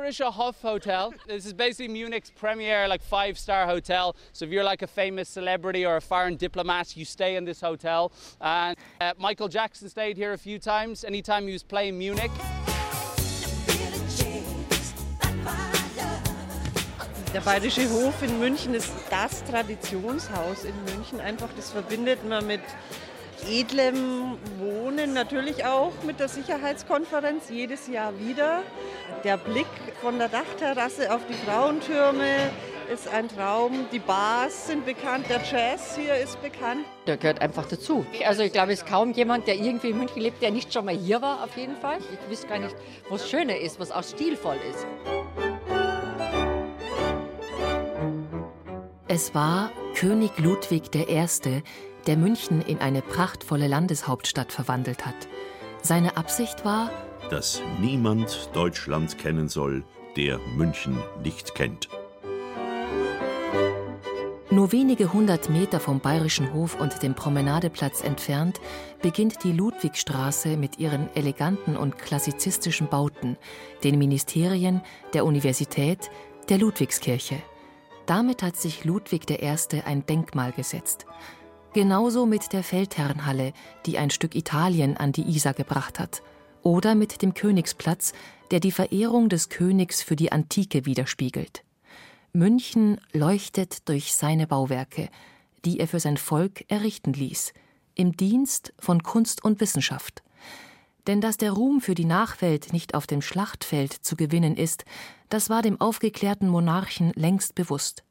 Bayerischer Hof Hotel. This is basically Munich's premier, like five star hotel. So if you're like a famous celebrity or a foreign diplomat, you stay in this hotel. And uh, Michael Jackson stayed here a few times. Anytime he was playing Munich. Der Bayerische Hof in München ist das Traditionshaus in München. Einfach, das verbindet man mit edlem Wohnen, natürlich auch mit der Sicherheitskonferenz jedes Jahr wieder. Der Blick von der Dachterrasse auf die Frauentürme ist ein Traum. Die Bars sind bekannt, der Jazz hier ist bekannt. Der gehört einfach dazu. Also ich glaube, es ist kaum jemand, der irgendwie in München lebt, der nicht schon mal hier war, auf jeden Fall. Ich wüsste gar nicht, was schöner ist, was auch stilvoll ist. Es war König Ludwig I., der München in eine prachtvolle Landeshauptstadt verwandelt hat. Seine Absicht war, dass niemand Deutschland kennen soll, der München nicht kennt. Nur wenige hundert Meter vom Bayerischen Hof und dem Promenadeplatz entfernt beginnt die Ludwigstraße mit ihren eleganten und klassizistischen Bauten, den Ministerien, der Universität, der Ludwigskirche. Damit hat sich Ludwig I. ein Denkmal gesetzt. Genauso mit der Feldherrenhalle, die ein Stück Italien an die Isar gebracht hat. Oder mit dem Königsplatz, der die Verehrung des Königs für die Antike widerspiegelt. München leuchtet durch seine Bauwerke, die er für sein Volk errichten ließ, im Dienst von Kunst und Wissenschaft. Denn dass der Ruhm für die Nachwelt nicht auf dem Schlachtfeld zu gewinnen ist, das war dem aufgeklärten Monarchen längst bewusst.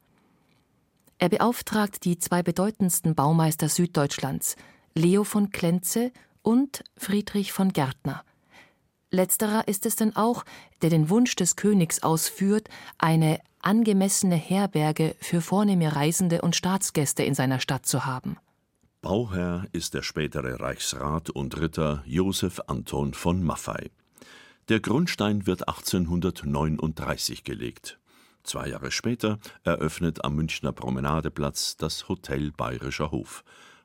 Er beauftragt die zwei bedeutendsten Baumeister Süddeutschlands, Leo von Klenze und Friedrich von Gärtner. Letzterer ist es denn auch, der den Wunsch des Königs ausführt, eine angemessene Herberge für vornehme Reisende und Staatsgäste in seiner Stadt zu haben. Bauherr ist der spätere Reichsrat und Ritter Josef Anton von Maffei. Der Grundstein wird 1839 gelegt. Zwei Jahre später eröffnet am Münchner Promenadeplatz das Hotel Bayerischer Hof.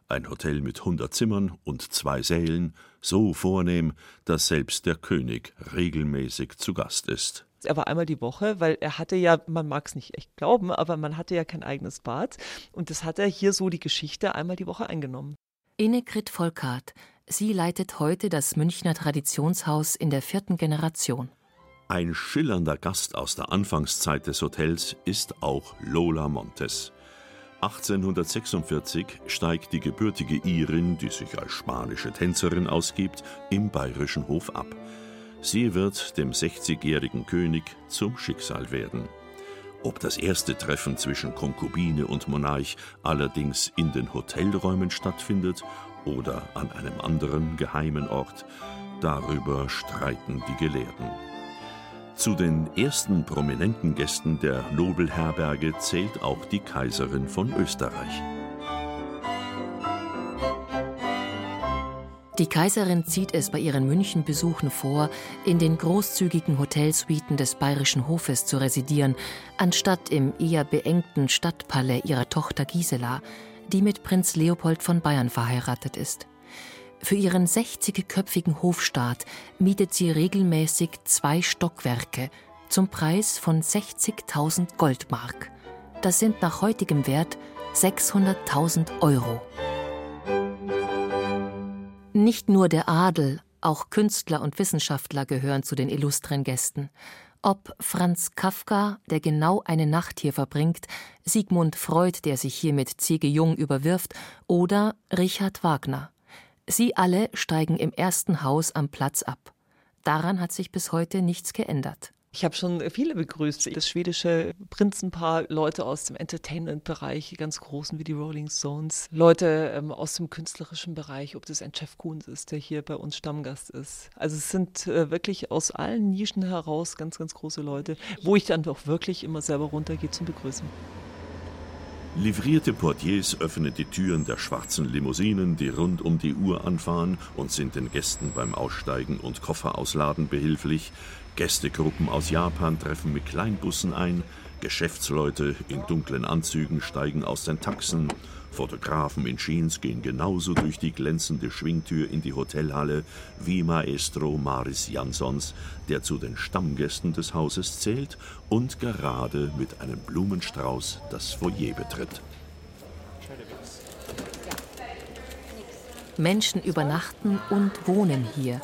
Ein Hotel mit 100 Zimmern und zwei Sälen, so vornehm, dass selbst der König regelmäßig zu Gast ist. Er war einmal die Woche, weil er hatte ja, man mag es nicht echt glauben, aber man hatte ja kein eigenes Bad. Und das hat er hier so die Geschichte einmal die Woche eingenommen. Innegrid Volkart, sie leitet heute das Münchner Traditionshaus in der vierten Generation. Ein schillernder Gast aus der Anfangszeit des Hotels ist auch Lola Montes. 1846 steigt die gebürtige Irin, die sich als spanische Tänzerin ausgibt, im bayerischen Hof ab. Sie wird dem 60-jährigen König zum Schicksal werden. Ob das erste Treffen zwischen Konkubine und Monarch allerdings in den Hotelräumen stattfindet oder an einem anderen geheimen Ort, darüber streiten die Gelehrten. Zu den ersten prominenten Gästen der Nobelherberge zählt auch die Kaiserin von Österreich. Die Kaiserin zieht es bei ihren Münchenbesuchen vor, in den großzügigen Hotelsuiten des Bayerischen Hofes zu residieren, anstatt im eher beengten Stadtpalais ihrer Tochter Gisela, die mit Prinz Leopold von Bayern verheiratet ist. Für ihren 60-köpfigen Hofstaat mietet sie regelmäßig zwei Stockwerke zum Preis von 60.000 Goldmark. Das sind nach heutigem Wert 600.000 Euro. Nicht nur der Adel, auch Künstler und Wissenschaftler gehören zu den illustren Gästen. Ob Franz Kafka, der genau eine Nacht hier verbringt, Sigmund Freud, der sich hier mit C.G. Jung überwirft, oder Richard Wagner. Sie alle steigen im ersten Haus am Platz ab. Daran hat sich bis heute nichts geändert. Ich habe schon viele begrüßt. Das schwedische Prinzenpaar, Leute aus dem Entertainment-Bereich, ganz großen wie die Rolling Stones, Leute ähm, aus dem künstlerischen Bereich, ob das ein Jeff Koons ist, der hier bei uns Stammgast ist. Also es sind äh, wirklich aus allen Nischen heraus ganz, ganz große Leute, wo ich dann doch wirklich immer selber runtergehe zum Begrüßen. Livrierte Portiers öffnen die Türen der schwarzen Limousinen, die rund um die Uhr anfahren und sind den Gästen beim Aussteigen und Koffer ausladen behilflich. Gästegruppen aus Japan treffen mit Kleinbussen ein. Geschäftsleute in dunklen Anzügen steigen aus den Taxen. Fotografen in Jeans gehen genauso durch die glänzende Schwingtür in die Hotelhalle wie Maestro Maris Jansons, der zu den Stammgästen des Hauses zählt und gerade mit einem Blumenstrauß das Foyer betritt. Menschen übernachten und wohnen hier.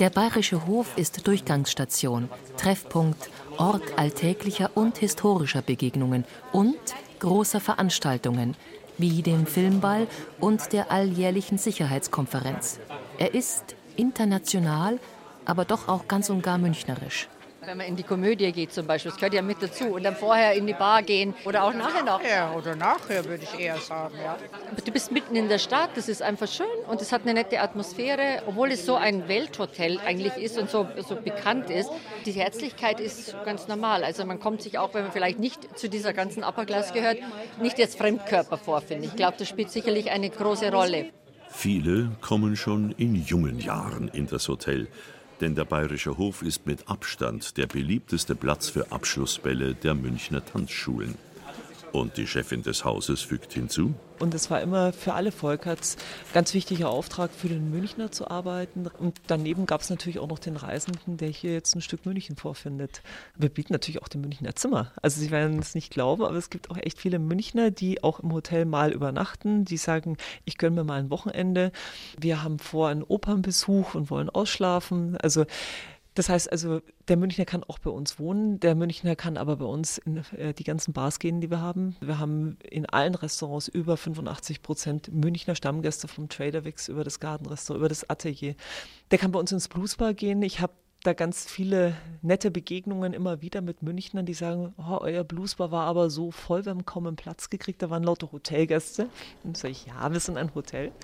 Der Bayerische Hof ist Durchgangsstation, Treffpunkt, Ort alltäglicher und historischer Begegnungen und großer Veranstaltungen, wie dem Filmball und der alljährlichen Sicherheitskonferenz. Er ist international, aber doch auch ganz und gar münchnerisch. Wenn man in die Komödie geht zum Beispiel, das gehört ja mit dazu. Und dann vorher in die Bar gehen oder auch nachher noch. Ja, oder nachher würde ich eher sagen, ja. Du bist mitten in der Stadt, das ist einfach schön und es hat eine nette Atmosphäre, obwohl es so ein Welthotel eigentlich ist und so, so bekannt ist. Die Herzlichkeit ist ganz normal. Also man kommt sich auch, wenn man vielleicht nicht zu dieser ganzen Upper Class gehört, nicht jetzt Fremdkörper vor, finde ich. Ich glaube, das spielt sicherlich eine große Rolle. Viele kommen schon in jungen Jahren in das Hotel denn der Bayerische Hof ist mit Abstand der beliebteste Platz für Abschlussbälle der Münchner Tanzschulen. Und die Chefin des Hauses fügt hinzu. Und es war immer für alle Volkerts ganz wichtiger Auftrag, für den Münchner zu arbeiten. Und daneben gab es natürlich auch noch den Reisenden, der hier jetzt ein Stück München vorfindet. Wir bieten natürlich auch dem Münchner Zimmer. Also Sie werden es nicht glauben, aber es gibt auch echt viele Münchner, die auch im Hotel mal übernachten, die sagen, ich gönne mir mal ein Wochenende. Wir haben vor einen Opernbesuch und wollen ausschlafen. Also das heißt also, der Münchner kann auch bei uns wohnen, der Münchner kann aber bei uns in äh, die ganzen Bars gehen, die wir haben. Wir haben in allen Restaurants über 85 Prozent Münchner Stammgäste vom Trader Wix über das Gartenrestaurant, über das Atelier. Der kann bei uns ins Bluesbar gehen. Ich habe da ganz viele nette Begegnungen immer wieder mit Münchnern, die sagen, oh, euer Bluesbar war aber so voll, wir haben kaum einen Platz gekriegt, da waren lauter Hotelgäste. Und sage ich, ja, wir sind ein Hotel.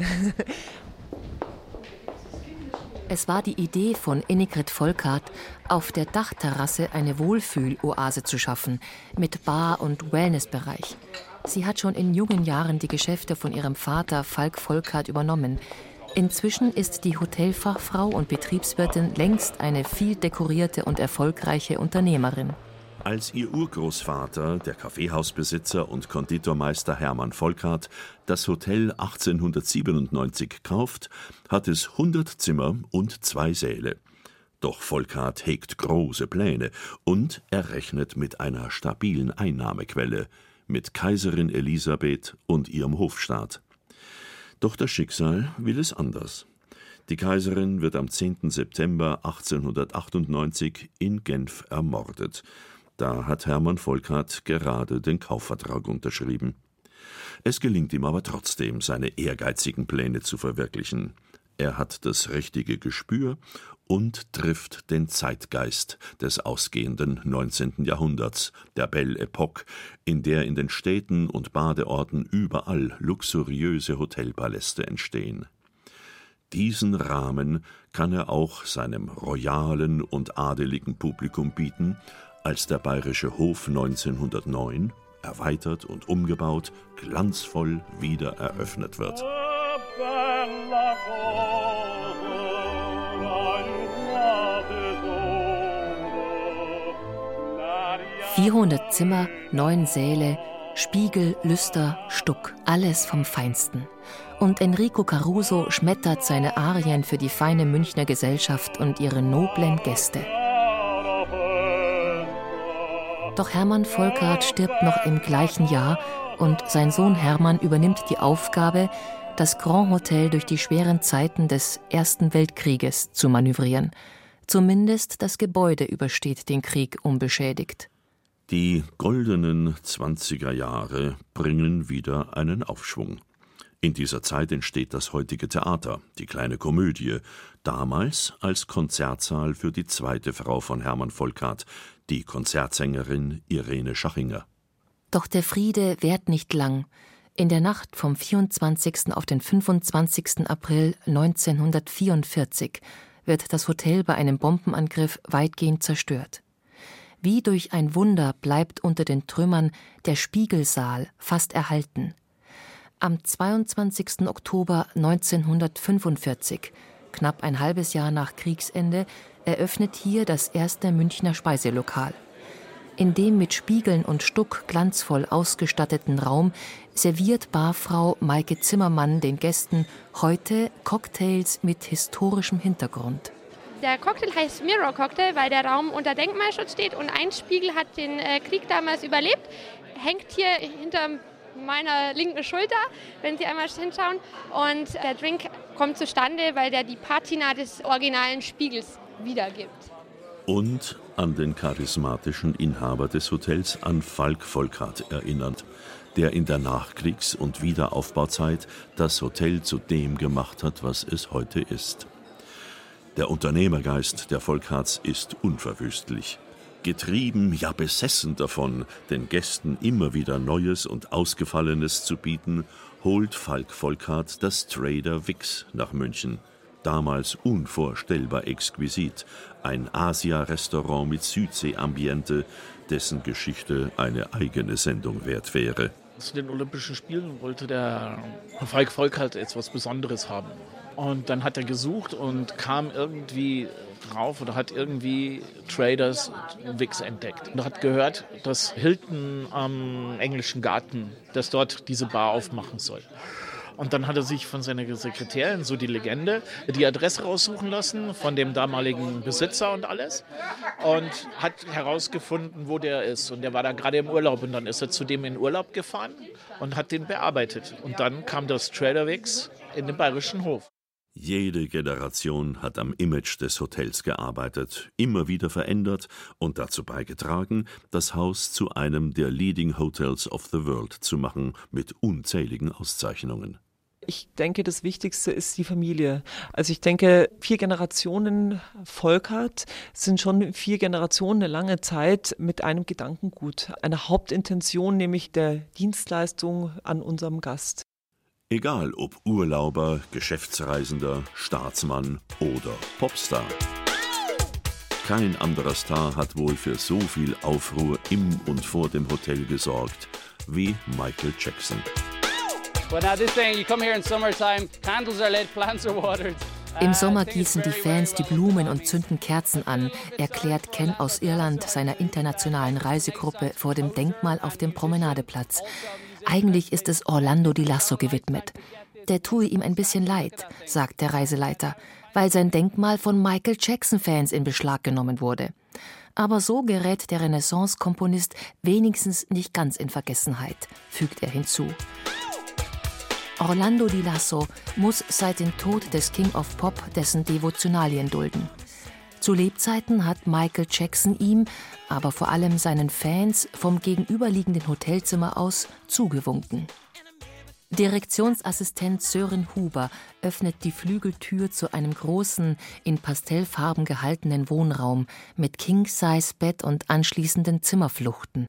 Es war die Idee von Innigrid Volkart, auf der Dachterrasse eine Wohlfühloase zu schaffen, mit Bar- und Wellnessbereich. Sie hat schon in jungen Jahren die Geschäfte von ihrem Vater Falk Volkart übernommen. Inzwischen ist die Hotelfachfrau und Betriebswirtin längst eine viel dekorierte und erfolgreiche Unternehmerin. Als ihr Urgroßvater, der Kaffeehausbesitzer und Konditormeister Hermann Volkart, das Hotel 1897 kauft, hat es 100 Zimmer und zwei Säle. Doch Volkart hegt große Pläne und er rechnet mit einer stabilen Einnahmequelle, mit Kaiserin Elisabeth und ihrem Hofstaat. Doch das Schicksal will es anders. Die Kaiserin wird am 10. September 1898 in Genf ermordet. Da hat Hermann Volkart gerade den Kaufvertrag unterschrieben. Es gelingt ihm aber trotzdem, seine ehrgeizigen Pläne zu verwirklichen. Er hat das richtige Gespür und trifft den Zeitgeist des ausgehenden 19. Jahrhunderts, der Belle Epoque, in der in den Städten und Badeorten überall luxuriöse Hotelpaläste entstehen. Diesen Rahmen kann er auch seinem royalen und adeligen Publikum bieten als der Bayerische Hof 1909, erweitert und umgebaut, glanzvoll wieder eröffnet wird. 400 Zimmer, neun Säle, Spiegel, Lüster, Stuck, alles vom Feinsten. Und Enrico Caruso schmettert seine Arien für die feine Münchner Gesellschaft und ihre noblen Gäste. Doch Hermann Volkart stirbt noch im gleichen Jahr und sein Sohn Hermann übernimmt die Aufgabe, das Grand Hotel durch die schweren Zeiten des Ersten Weltkrieges zu manövrieren. Zumindest das Gebäude übersteht den Krieg unbeschädigt. Die goldenen 20er Jahre bringen wieder einen Aufschwung. In dieser Zeit entsteht das heutige Theater, die kleine Komödie, damals als Konzertsaal für die zweite Frau von Hermann Volkart, die Konzertsängerin Irene Schachinger. Doch der Friede währt nicht lang. In der Nacht vom 24. auf den 25. April 1944 wird das Hotel bei einem Bombenangriff weitgehend zerstört. Wie durch ein Wunder bleibt unter den Trümmern der Spiegelsaal fast erhalten. Am 22. Oktober 1945, knapp ein halbes Jahr nach Kriegsende, eröffnet hier das erste Münchner Speiselokal. In dem mit Spiegeln und Stuck glanzvoll ausgestatteten Raum serviert Barfrau Maike Zimmermann den Gästen heute Cocktails mit historischem Hintergrund. Der Cocktail heißt Mirror Cocktail, weil der Raum unter Denkmalschutz steht und ein Spiegel hat den äh, Krieg damals überlebt. Hängt hier hinter meiner linken Schulter, wenn Sie einmal hinschauen. Und der Drink kommt zustande, weil der die Patina des originalen Spiegels wiedergibt. Und an den charismatischen Inhaber des Hotels, an Falk Volkart, erinnert, der in der Nachkriegs- und Wiederaufbauzeit das Hotel zu dem gemacht hat, was es heute ist. Der Unternehmergeist der Volkarts ist unverwüstlich. Getrieben, ja besessen davon, den Gästen immer wieder Neues und Ausgefallenes zu bieten, holt Falk Volkart das Trader Wix nach München. Damals unvorstellbar exquisit, ein Asia-Restaurant mit Südsee-Ambiente, dessen Geschichte eine eigene Sendung wert wäre. Zu den Olympischen Spielen wollte der Falk Volkart etwas Besonderes haben. Und dann hat er gesucht und kam irgendwie drauf oder hat irgendwie Traders Wix entdeckt. Und hat gehört, dass Hilton am englischen Garten, dass dort diese Bar aufmachen soll. Und dann hat er sich von seiner Sekretärin, so die Legende, die Adresse raussuchen lassen von dem damaligen Besitzer und alles. Und hat herausgefunden, wo der ist. Und der war da gerade im Urlaub. Und dann ist er zu dem in Urlaub gefahren und hat den bearbeitet. Und dann kam das Trader Wix in den Bayerischen Hof. Jede Generation hat am Image des Hotels gearbeitet, immer wieder verändert und dazu beigetragen, das Haus zu einem der Leading Hotels of the World zu machen, mit unzähligen Auszeichnungen. Ich denke, das Wichtigste ist die Familie. Also ich denke, vier Generationen Volkert sind schon vier Generationen eine lange Zeit mit einem Gedankengut, einer Hauptintention, nämlich der Dienstleistung an unserem Gast. Egal ob Urlauber, Geschäftsreisender, Staatsmann oder Popstar. Kein anderer Star hat wohl für so viel Aufruhr im und vor dem Hotel gesorgt wie Michael Jackson. Im Sommer gießen die Fans die Blumen und zünden Kerzen an, erklärt Ken aus Irland seiner internationalen Reisegruppe vor dem Denkmal auf dem Promenadeplatz. Eigentlich ist es Orlando Di Lasso gewidmet. Der tue ihm ein bisschen leid, sagt der Reiseleiter, weil sein Denkmal von Michael Jackson-Fans in Beschlag genommen wurde. Aber so gerät der Renaissance-Komponist wenigstens nicht ganz in Vergessenheit, fügt er hinzu. Orlando Di Lasso muss seit dem Tod des King of Pop dessen Devotionalien dulden. Zu Lebzeiten hat Michael Jackson ihm, aber vor allem seinen Fans vom gegenüberliegenden Hotelzimmer aus zugewunken. Direktionsassistent Sören Huber öffnet die Flügeltür zu einem großen, in Pastellfarben gehaltenen Wohnraum mit King-Size-Bett und anschließenden Zimmerfluchten.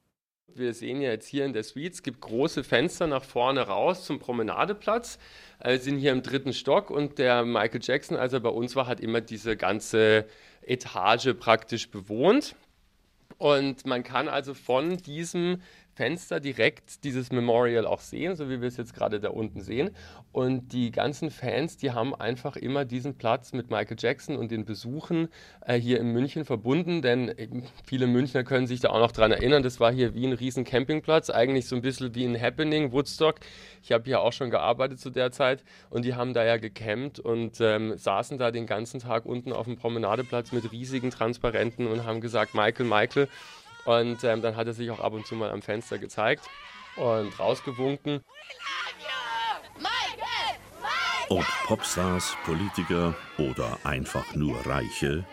Wir sehen ja jetzt hier in der Suite, es gibt große Fenster nach vorne raus zum Promenadeplatz. Wir sind hier im dritten Stock und der Michael Jackson, als er bei uns war, hat immer diese ganze Etage praktisch bewohnt. Und man kann also von diesem Fenster direkt dieses Memorial auch sehen, so wie wir es jetzt gerade da unten sehen. Und die ganzen Fans, die haben einfach immer diesen Platz mit Michael Jackson und den Besuchen äh, hier in München verbunden, denn viele Münchner können sich da auch noch dran erinnern. Das war hier wie ein riesen Campingplatz, eigentlich so ein bisschen wie ein Happening, Woodstock. Ich habe hier auch schon gearbeitet zu der Zeit und die haben da ja gecampt und ähm, saßen da den ganzen Tag unten auf dem Promenadeplatz mit riesigen Transparenten und haben gesagt, Michael, Michael. Und ähm, dann hat er sich auch ab und zu mal am Fenster gezeigt und rausgewunken. Ob Popstars, Politiker oder einfach nur Reiche,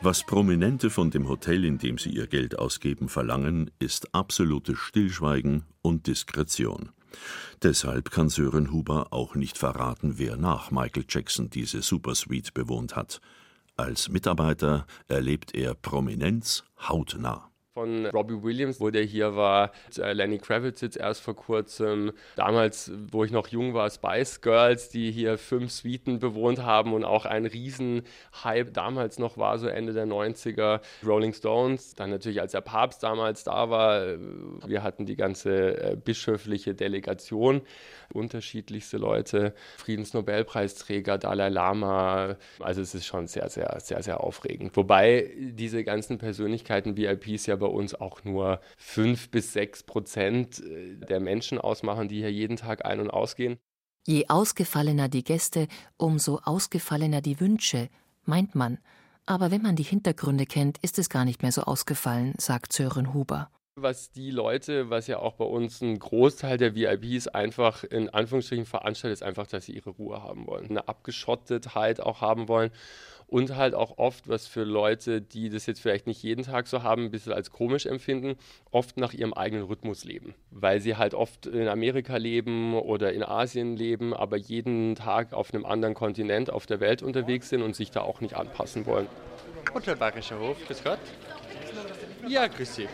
was Prominente von dem Hotel, in dem sie ihr Geld ausgeben, verlangen, ist absolutes Stillschweigen und Diskretion. Deshalb kann Sören Huber auch nicht verraten, wer nach Michael Jackson diese Supersuite bewohnt hat. Als Mitarbeiter erlebt er Prominenz hautnah. Von Robbie Williams, wo der hier war. Äh, Lenny Kravitz jetzt erst vor kurzem. Damals, wo ich noch jung war, Spice Girls, die hier fünf Suiten bewohnt haben und auch ein Riesenhype damals noch war, so Ende der 90er. Rolling Stones, dann natürlich als der Papst damals da war. Äh, wir hatten die ganze äh, bischöfliche Delegation, unterschiedlichste Leute, Friedensnobelpreisträger, Dalai Lama. Also es ist schon sehr, sehr, sehr, sehr aufregend. Wobei diese ganzen Persönlichkeiten, VIPs ja bei uns auch nur fünf bis sechs Prozent äh, der Menschen ausmachen, die hier jeden Tag ein- und ausgehen. Je ausgefallener die Gäste, umso ausgefallener die Wünsche, meint man. Aber wenn man die Hintergründe kennt, ist es gar nicht mehr so ausgefallen, sagt Sören Huber. Was die Leute, was ja auch bei uns ein Großteil der VIPs einfach in Anführungsstrichen veranstaltet, ist einfach, dass sie ihre Ruhe haben wollen. Eine Abgeschottetheit auch haben wollen und halt auch oft, was für Leute, die das jetzt vielleicht nicht jeden Tag so haben, ein bisschen als komisch empfinden, oft nach ihrem eigenen Rhythmus leben. Weil sie halt oft in Amerika leben oder in Asien leben, aber jeden Tag auf einem anderen Kontinent auf der Welt unterwegs sind und sich da auch nicht anpassen wollen. Hotel Bayerischer Hof, grüß Gott. Ja, grüß Sie.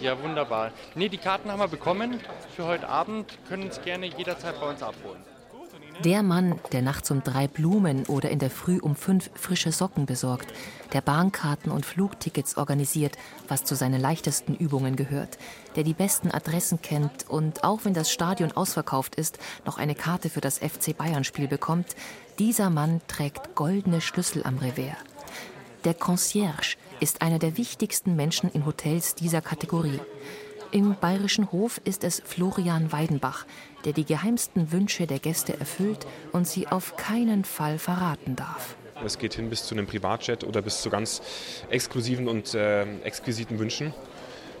Ja, wunderbar. Ne, die Karten haben wir bekommen für heute Abend. Können es gerne jederzeit bei uns abholen. Der Mann, der nachts um drei Blumen oder in der Früh um fünf frische Socken besorgt, der Bahnkarten und Flugtickets organisiert, was zu seinen leichtesten Übungen gehört, der die besten Adressen kennt und auch wenn das Stadion ausverkauft ist, noch eine Karte für das FC Bayern-Spiel bekommt, dieser Mann trägt goldene Schlüssel am Revers. Der Concierge ist einer der wichtigsten Menschen in Hotels dieser Kategorie. Im Bayerischen Hof ist es Florian Weidenbach, der die geheimsten Wünsche der Gäste erfüllt und sie auf keinen Fall verraten darf. Es geht hin bis zu einem Privatjet oder bis zu ganz exklusiven und äh, exquisiten Wünschen.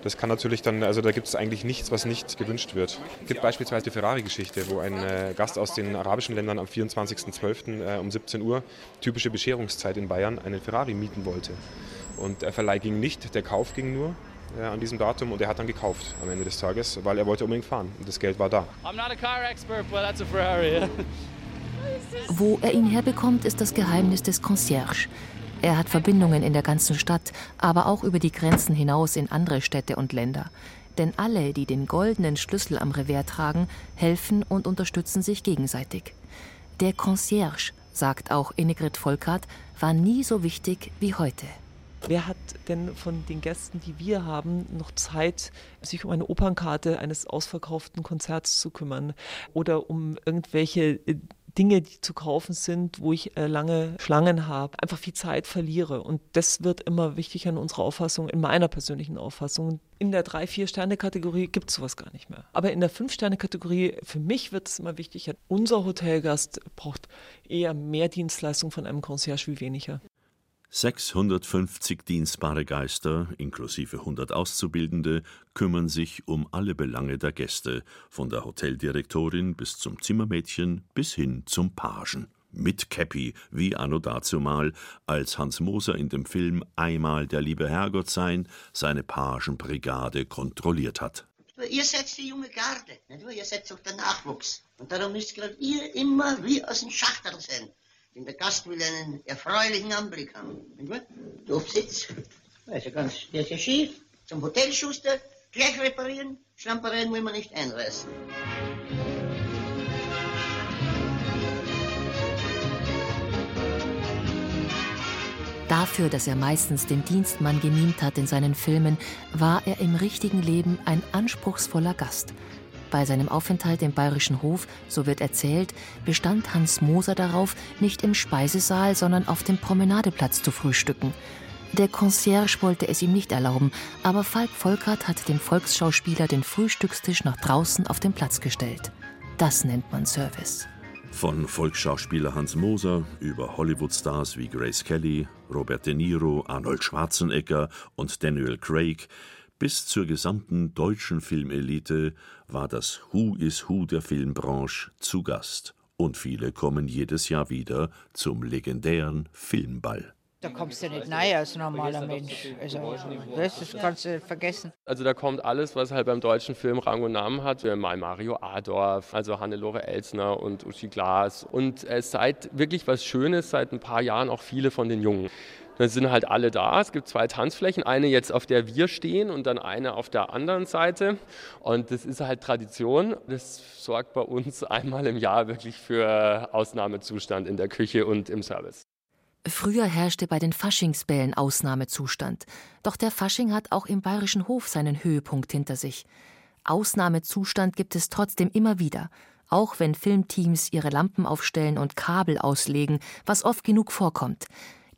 Das kann natürlich dann, also da gibt es eigentlich nichts, was nicht gewünscht wird. Es gibt beispielsweise die Ferrari-Geschichte, wo ein äh, Gast aus den arabischen Ländern am 24.12. Äh, um 17 Uhr, typische Bescherungszeit in Bayern, einen Ferrari mieten wollte. Und der Verleih ging nicht, der Kauf ging nur äh, an diesem Datum und er hat dann gekauft am Ende des Tages, weil er wollte unbedingt fahren und das Geld war da. I'm not a car expert, but that's a Ferrari. Wo er ihn herbekommt, ist das Geheimnis des Concierge. Er hat Verbindungen in der ganzen Stadt, aber auch über die Grenzen hinaus in andere Städte und Länder. Denn alle, die den goldenen Schlüssel am Revers tragen, helfen und unterstützen sich gegenseitig. Der Concierge, sagt auch Innegrid Volkart, war nie so wichtig wie heute. Wer hat denn von den Gästen, die wir haben, noch Zeit, sich um eine Opernkarte eines ausverkauften Konzerts zu kümmern oder um irgendwelche äh, Dinge, die zu kaufen sind, wo ich äh, lange Schlangen habe, einfach viel Zeit verliere. Und das wird immer wichtiger in unserer Auffassung, in meiner persönlichen Auffassung. In der 3-4-Sterne-Kategorie gibt es sowas gar nicht mehr. Aber in der 5-Sterne-Kategorie, für mich wird es immer wichtiger. Unser Hotelgast braucht eher mehr Dienstleistung von einem Concierge wie weniger. 650 dienstbare Geister, inklusive 100 Auszubildende, kümmern sich um alle Belange der Gäste, von der Hoteldirektorin bis zum Zimmermädchen bis hin zum Pagen. Mit Käppi, wie anno dazumal, als Hans Moser in dem Film Einmal der liebe Herrgott sein seine Pagenbrigade kontrolliert hat. Ihr seid die junge Garde, nicht ihr seid doch der Nachwuchs. Und darum müsst gerade ihr immer wie aus dem Schachtel sein. Denn der Gast will einen erfreulichen Anblick haben. Nicht wahr? Der Aufsitz, der ist ja ganz, der ist ja schief. Zum Hotelschuster, gleich reparieren, Schlampereien will man nicht einreißen. Dafür, dass er meistens den Dienstmann gemimt hat in seinen Filmen, war er im richtigen Leben ein anspruchsvoller Gast. Bei seinem Aufenthalt im Bayerischen Hof, so wird erzählt, bestand Hans Moser darauf, nicht im Speisesaal, sondern auf dem Promenadeplatz zu frühstücken. Der Concierge wollte es ihm nicht erlauben, aber Falk Volkert hat dem Volksschauspieler den Frühstückstisch nach draußen auf den Platz gestellt. Das nennt man Service. Von Volksschauspieler Hans Moser über Hollywood-Stars wie Grace Kelly, Robert De Niro, Arnold Schwarzenegger und Daniel Craig bis zur gesamten deutschen Filmelite war das Who is Who der Filmbranche zu Gast. Und viele kommen jedes Jahr wieder zum legendären Filmball. Da kommst du nicht rein als normaler Mensch. Also, das, das kannst du vergessen. Also da kommt alles, was halt beim deutschen Film Rang und Namen hat. Mal Mario Adorf, also Hannelore Elsner und Uschi Glas. Und es seit wirklich was Schönes, seit ein paar Jahren auch viele von den Jungen. Dann sind halt alle da. Es gibt zwei Tanzflächen, eine jetzt, auf der wir stehen und dann eine auf der anderen Seite. Und das ist halt Tradition. Das sorgt bei uns einmal im Jahr wirklich für Ausnahmezustand in der Küche und im Service. Früher herrschte bei den Faschingsbällen Ausnahmezustand. Doch der Fasching hat auch im Bayerischen Hof seinen Höhepunkt hinter sich. Ausnahmezustand gibt es trotzdem immer wieder, auch wenn Filmteams ihre Lampen aufstellen und Kabel auslegen, was oft genug vorkommt.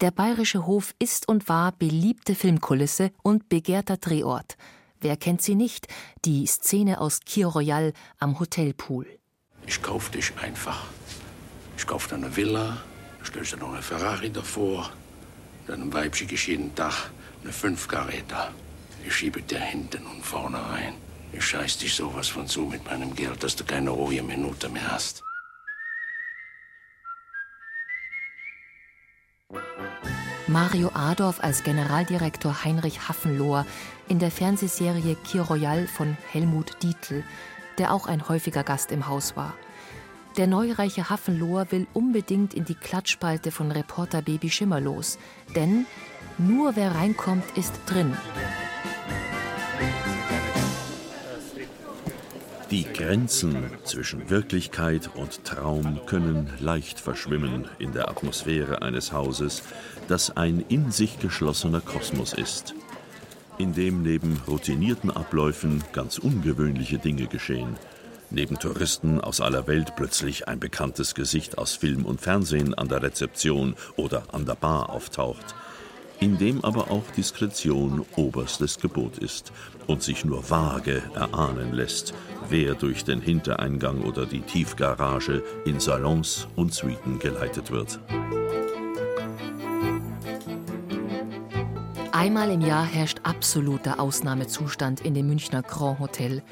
Der Bayerische Hof ist und war beliebte Filmkulisse und begehrter Drehort. Wer kennt sie nicht? Die Szene aus Kir Royal am Hotelpool. Ich kauf dich einfach. Ich kauf dir eine Villa, stellst dir noch eine Ferrari davor, deinem Weib schicke ich jeden Tag eine Fünfkaräter. Ich schiebe dir hinten und vorne rein. Ich scheiß dich sowas von zu mit meinem Geld, dass du keine ruhige Minute mehr hast. Mario Adorf als Generaldirektor Heinrich Hafenlohr in der Fernsehserie Kir Royal von Helmut Dietl, der auch ein häufiger Gast im Haus war. Der neureiche Hafenlohr will unbedingt in die Klatschspalte von Reporter Baby Schimmerlos, denn nur wer reinkommt, ist drin. Die Grenzen zwischen Wirklichkeit und Traum können leicht verschwimmen in der Atmosphäre eines Hauses, das ein in sich geschlossener Kosmos ist, in dem neben routinierten Abläufen ganz ungewöhnliche Dinge geschehen, neben Touristen aus aller Welt plötzlich ein bekanntes Gesicht aus Film und Fernsehen an der Rezeption oder an der Bar auftaucht, in dem aber auch Diskretion oberstes Gebot ist und sich nur vage erahnen lässt, wer durch den Hintereingang oder die Tiefgarage in Salons und Suiten geleitet wird. Einmal im Jahr herrscht absoluter Ausnahmezustand in dem Münchner Grand Hotel.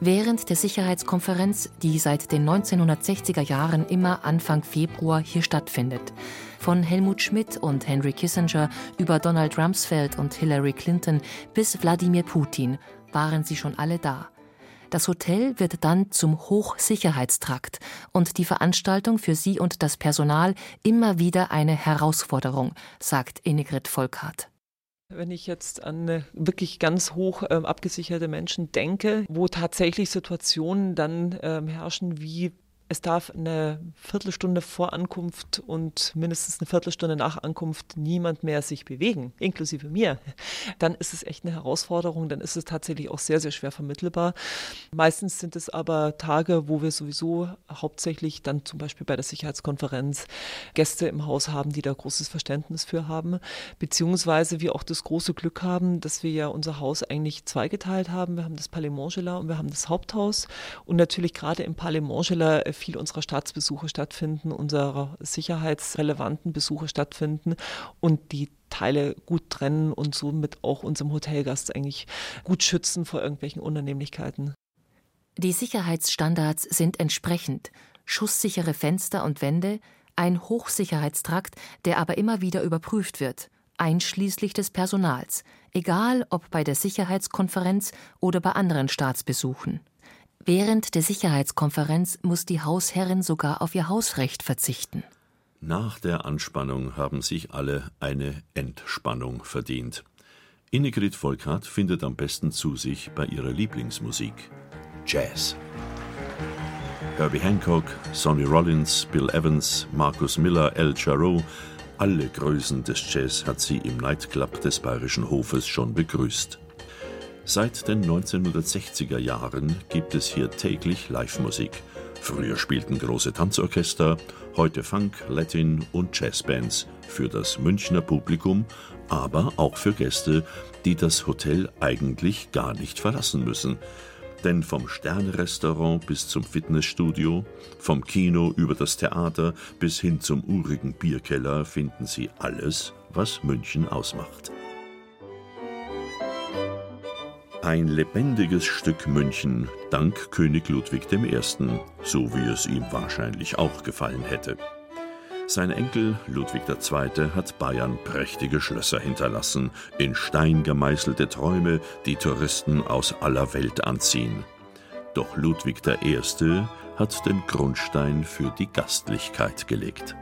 Während der Sicherheitskonferenz, die seit den 1960er Jahren immer Anfang Februar hier stattfindet. Von Helmut Schmidt und Henry Kissinger über Donald Rumsfeld und Hillary Clinton bis Wladimir Putin waren sie schon alle da. Das Hotel wird dann zum Hochsicherheitstrakt und die Veranstaltung für sie und das Personal immer wieder eine Herausforderung, sagt Innegrid Volkart. Wenn ich jetzt an wirklich ganz hoch ähm, abgesicherte Menschen denke, wo tatsächlich Situationen dann ähm, herrschen wie es darf eine Viertelstunde vor Ankunft und mindestens eine Viertelstunde nach Ankunft niemand mehr sich bewegen, inklusive mir. Dann ist es echt eine Herausforderung, dann ist es tatsächlich auch sehr, sehr schwer vermittelbar. Meistens sind es aber Tage, wo wir sowieso hauptsächlich dann zum Beispiel bei der Sicherheitskonferenz Gäste im Haus haben, die da großes Verständnis für haben, beziehungsweise wir auch das große Glück haben, dass wir ja unser Haus eigentlich zweigeteilt haben. Wir haben das Palais Montgelat und wir haben das Haupthaus und natürlich gerade im Palais Montgelat viel unserer Staatsbesuche stattfinden, unserer sicherheitsrelevanten Besuche stattfinden und die Teile gut trennen und somit auch unserem Hotelgast eigentlich gut schützen vor irgendwelchen Unannehmlichkeiten. Die Sicherheitsstandards sind entsprechend. Schusssichere Fenster und Wände, ein Hochsicherheitstrakt, der aber immer wieder überprüft wird, einschließlich des Personals, egal ob bei der Sicherheitskonferenz oder bei anderen Staatsbesuchen. Während der Sicherheitskonferenz muss die Hausherrin sogar auf ihr Hausrecht verzichten. Nach der Anspannung haben sich alle eine Entspannung verdient. Innegrid Volkart findet am besten zu sich bei ihrer Lieblingsmusik Jazz. Herbie Hancock, Sonny Rollins, Bill Evans, Marcus Miller, El Jarreau, alle Größen des Jazz hat sie im Nightclub des Bayerischen Hofes schon begrüßt. Seit den 1960er Jahren gibt es hier täglich Live-Musik. Früher spielten große Tanzorchester, heute Funk, Latin und Jazzbands für das Münchner Publikum, aber auch für Gäste, die das Hotel eigentlich gar nicht verlassen müssen. Denn vom Sterne-Restaurant bis zum Fitnessstudio, vom Kino über das Theater bis hin zum urigen Bierkeller finden Sie alles, was München ausmacht. Ein lebendiges Stück München dank König Ludwig I., so wie es ihm wahrscheinlich auch gefallen hätte. Sein Enkel Ludwig II. hat Bayern prächtige Schlösser hinterlassen, in Stein gemeißelte Träume, die Touristen aus aller Welt anziehen. Doch Ludwig I. hat den Grundstein für die Gastlichkeit gelegt.